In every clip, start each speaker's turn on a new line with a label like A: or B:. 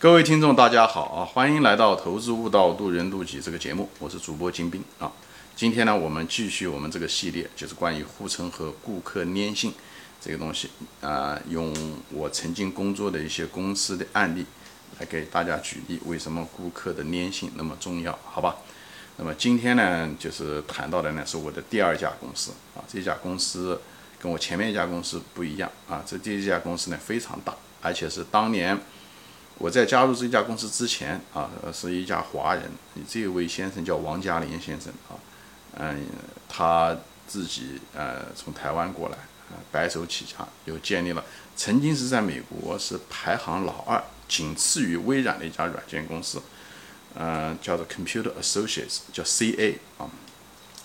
A: 各位听众，大家好啊！欢迎来到《投资悟道，渡人渡己》这个节目，我是主播金兵啊。今天呢，我们继续我们这个系列，就是关于护城河、顾客粘性这个东西啊，用我曾经工作的一些公司的案例来给大家举例，为什么顾客的粘性那么重要？好吧？那么今天呢，就是谈到的呢，是我的第二家公司啊。这家公司跟我前面一家公司不一样啊，这第一家公司呢非常大，而且是当年。我在加入这家公司之前啊，是一家华人，这位先生叫王嘉林先生啊，嗯，他自己呃从台湾过来，白手起家，又建立了曾经是在美国是排行老二，仅次于微软的一家软件公司，嗯，叫做 Computer Associates，叫 CA 啊，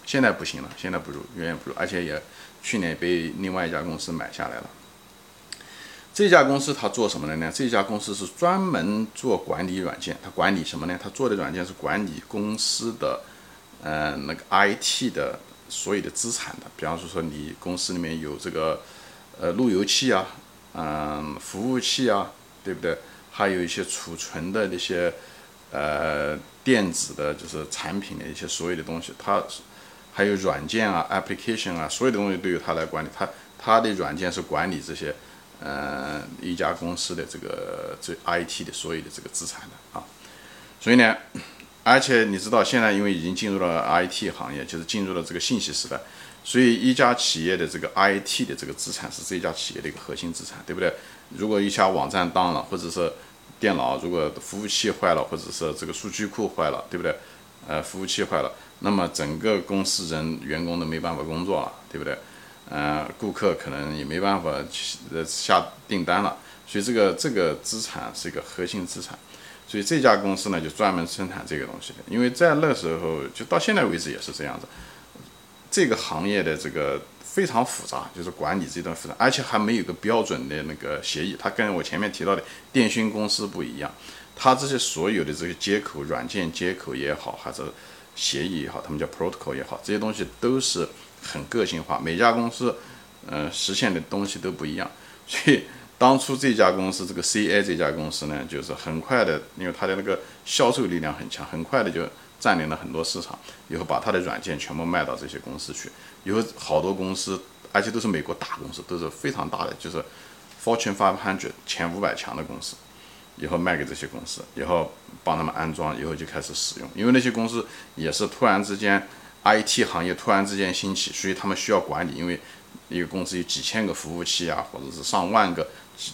A: 现在不行了，现在不如，远远不如，而且也去年被另外一家公司买下来了。这家公司它做什么的呢？这家公司是专门做管理软件，它管理什么呢？它做的软件是管理公司的，呃，那个 IT 的所有的资产的。比方说，说你公司里面有这个，呃，路由器啊，嗯，服务器啊，对不对？还有一些储存的那些，呃，电子的，就是产品的一些所有的东西，它还有软件啊，application 啊，所有的东西都由它来管理。它它的软件是管理这些。呃，一家公司的这个这 IT 的所有的这个资产的啊，所以呢，而且你知道现在因为已经进入了 IT 行业，就是进入了这个信息时代，所以一家企业的这个 IT 的这个资产是这家企业的一个核心资产，对不对？如果一家网站当了，或者是电脑如果服务器坏了，或者是这个数据库坏了，对不对？呃，服务器坏了，那么整个公司人员工都没办法工作了，对不对？呃，顾客可能也没办法呃下订单了，所以这个这个资产是一个核心资产，所以这家公司呢就专门生产这个东西的。因为在那时候就到现在为止也是这样子，这个行业的这个非常复杂，就是管理这段复杂，而且还没有个标准的那个协议。它跟我前面提到的电讯公司不一样，它这些所有的这个接口、软件接口也好，还是协议也好，他们叫 protocol 也好，这些东西都是。很个性化，每家公司，呃，实现的东西都不一样。所以当初这家公司，这个 CA 这家公司呢，就是很快的，因为它的那个销售力量很强，很快的就占领了很多市场，以后把它的软件全部卖到这些公司去。以后好多公司，而且都是美国大公司，都是非常大的，就是 Fortune Five Hundred 前五百强的公司，以后卖给这些公司，以后帮他们安装，以后就开始使用。因为那些公司也是突然之间。IT 行业突然之间兴起，所以他们需要管理，因为一个公司有几千个服务器啊，或者是上万个，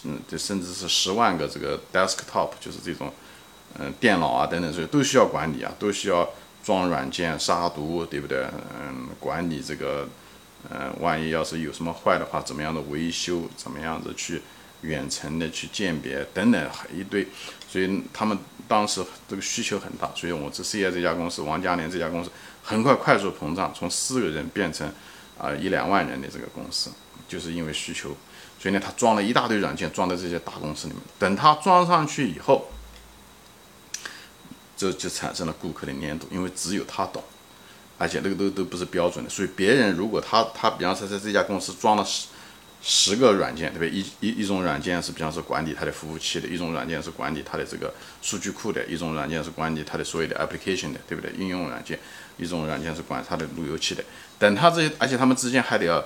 A: 嗯，这甚至是十万个这个 desktop，就是这种，嗯，电脑啊等等，这些都需要管理啊，都需要装软件、杀毒，对不对？嗯，管理这个，嗯，万一要是有什么坏的话，怎么样的维修，怎么样子去远程的去鉴别等等一堆，所以他们当时这个需求很大，所以我这 C I 这家公司，王嘉年这家公司。很快快速膨胀，从四个人变成啊一两万人的这个公司，就是因为需求，所以呢，他装了一大堆软件装在这些大公司里面。等他装上去以后，这就产生了顾客的粘度，因为只有他懂，而且那个都都不是标准的，所以别人如果他他比方说在这家公司装了十十个软件，对不对？一一一种软件是比方说管理他的服务器的，一种软件是管理他的这个数据库的，一种软件是管理他的所有的 application 的，对不对？应用软件。一种软件是管它的路由器的，等它这些，而且他们之间还得要，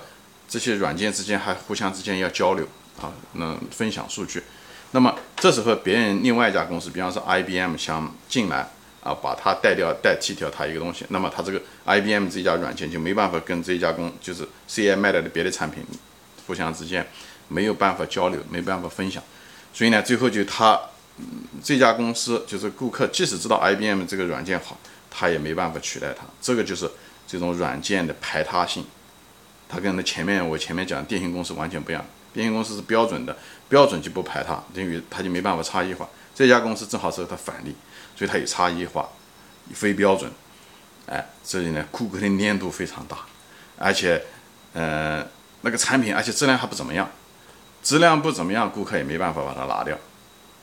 A: 这些软件之间还互相之间要交流啊，那分享数据。那么这时候别人另外一家公司，比方说 IBM 想进来啊，把它代掉代替掉它一个东西，那么它这个 IBM 这家软件就没办法跟这家公就是 CI 卖的别的产品互相之间没有办法交流，没办法分享。所以呢，最后就他这家公司就是顾客，即使知道 IBM 这个软件好。他也没办法取代它，这个就是这种软件的排他性，它跟那前面我前面讲电信公司完全不一样，电信公司是标准的，标准就不排他，等于它就没办法差异化。这家公司正好是它反例，所以它有差异化，非标准，哎，这里呢顾客的粘度非常大，而且，嗯，那个产品而且质量还不怎么样，质量不怎么样，顾客也没办法把它拿掉，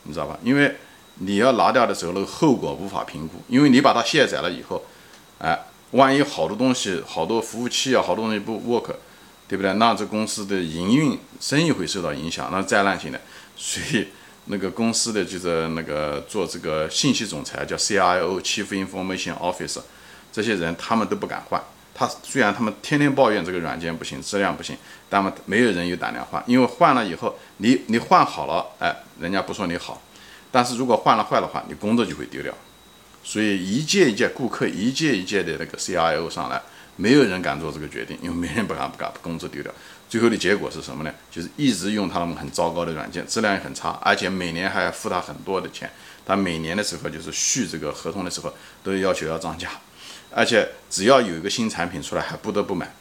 A: 你知道吧？因为。你要拿掉的时候，那个后果无法评估，因为你把它卸载了以后，哎，万一好多东西、好多服务器啊、好多东西不 work，对不对？那这公司的营运、生意会受到影响，那灾难性的。所以那个公司的就是那个做这个信息总裁叫 cio chief information office 这些人他们都不敢换。他虽然他们天天抱怨这个软件不行，质量不行，但么没有人有胆量换，因为换了以后，你你换好了，哎，人家不说你好，但是如果换了坏的话，你工作就会丢掉。所以一届一届顾客，一届一届的那个 CIO 上来，没有人敢做这个决定，因为没人不敢不敢把工作丢掉。最后的结果是什么呢？就是一直用他们很糟糕的软件，质量也很差，而且每年还要付他很多的钱。他每年的时候就是续这个合同的时候，都要求要涨价，而且只要有一个新产品出来，还不得不买。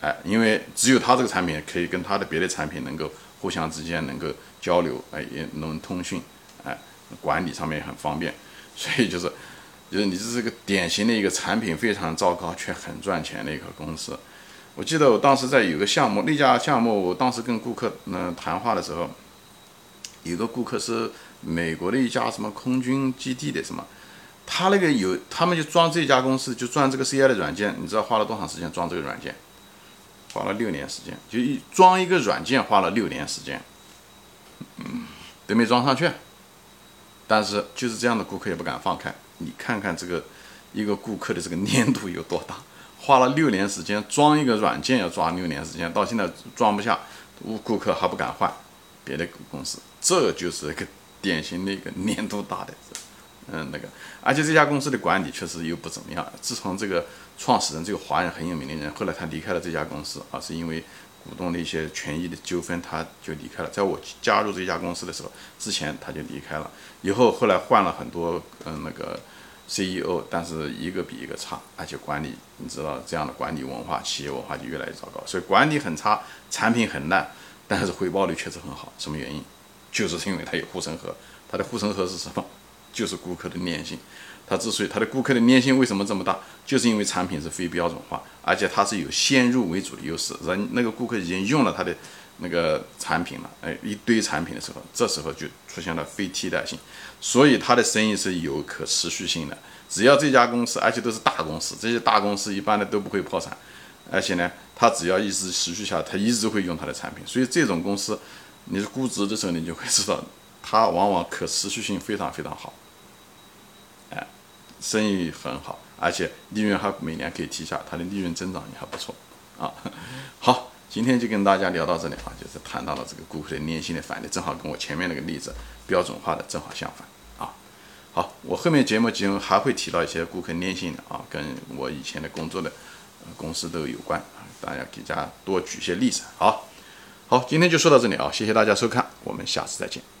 A: 哎，因为只有他这个产品可以跟他的别的产品能够互相之间能够交流，哎，也能通讯，哎，管理上面也很方便。所以就是，就是你这是个典型的一个产品非常糟糕却很赚钱的一个公司。我记得我当时在有个项目，那家项目，我当时跟顾客嗯谈话的时候，有个顾客是美国的一家什么空军基地的什么，他那个有他们就装这家公司就装这个 CI 的软件，你知道花了多长时间装这个软件？花了六年时间，就一装一个软件花了六年时间，嗯，都没装上去。但是就是这样的顾客也不敢放开，你看看这个一个顾客的这个粘度有多大。花了六年时间装一个软件，要装六年时间，到现在装不下，顾顾客还不敢换别的公司，这就是一个典型的一个粘度大的，嗯，那个，而且这家公司的管理确实又不怎么样。自从这个创始人这个华人很有名的人，后来他离开了这家公司啊，是因为股东的一些权益的纠纷，他就离开了。在我加入这家公司的时候，之前他就离开了，以后后来换了很多，嗯，那个。CEO，但是一个比一个差，而且管理，你知道这样的管理文化，企业文化就越来越糟糕。所以管理很差，产品很烂，但是回报率确实很好。什么原因？就是因为它有护城河。它的护城河是什么？就是顾客的粘性。它之所以它的顾客的粘性为什么这么大，就是因为产品是非标准化，而且它是有先入为主的优势。人那个顾客已经用了它的。那个产品了，哎，一堆产品的时候，这时候就出现了非替代性，所以他的生意是有可持续性的。只要这家公司，而且都是大公司，这些大公司一般的都不会破产，而且呢，他只要一直持续下，他一直会用他的产品。所以这种公司，你估值的时候，你就会知道，它往往可持续性非常非常好，生意很好，而且利润还每年可以提下，它的利润增长也还不错啊。好。今天就跟大家聊到这里啊，就是谈到了这个顾客的粘性的反例，正好跟我前面那个例子标准化的正好相反啊。好，我后面节目中还会提到一些顾客粘性的啊，跟我以前的工作的公司都有关啊，大家给大家多举些例子。好，好，今天就说到这里啊，谢谢大家收看，我们下次再见。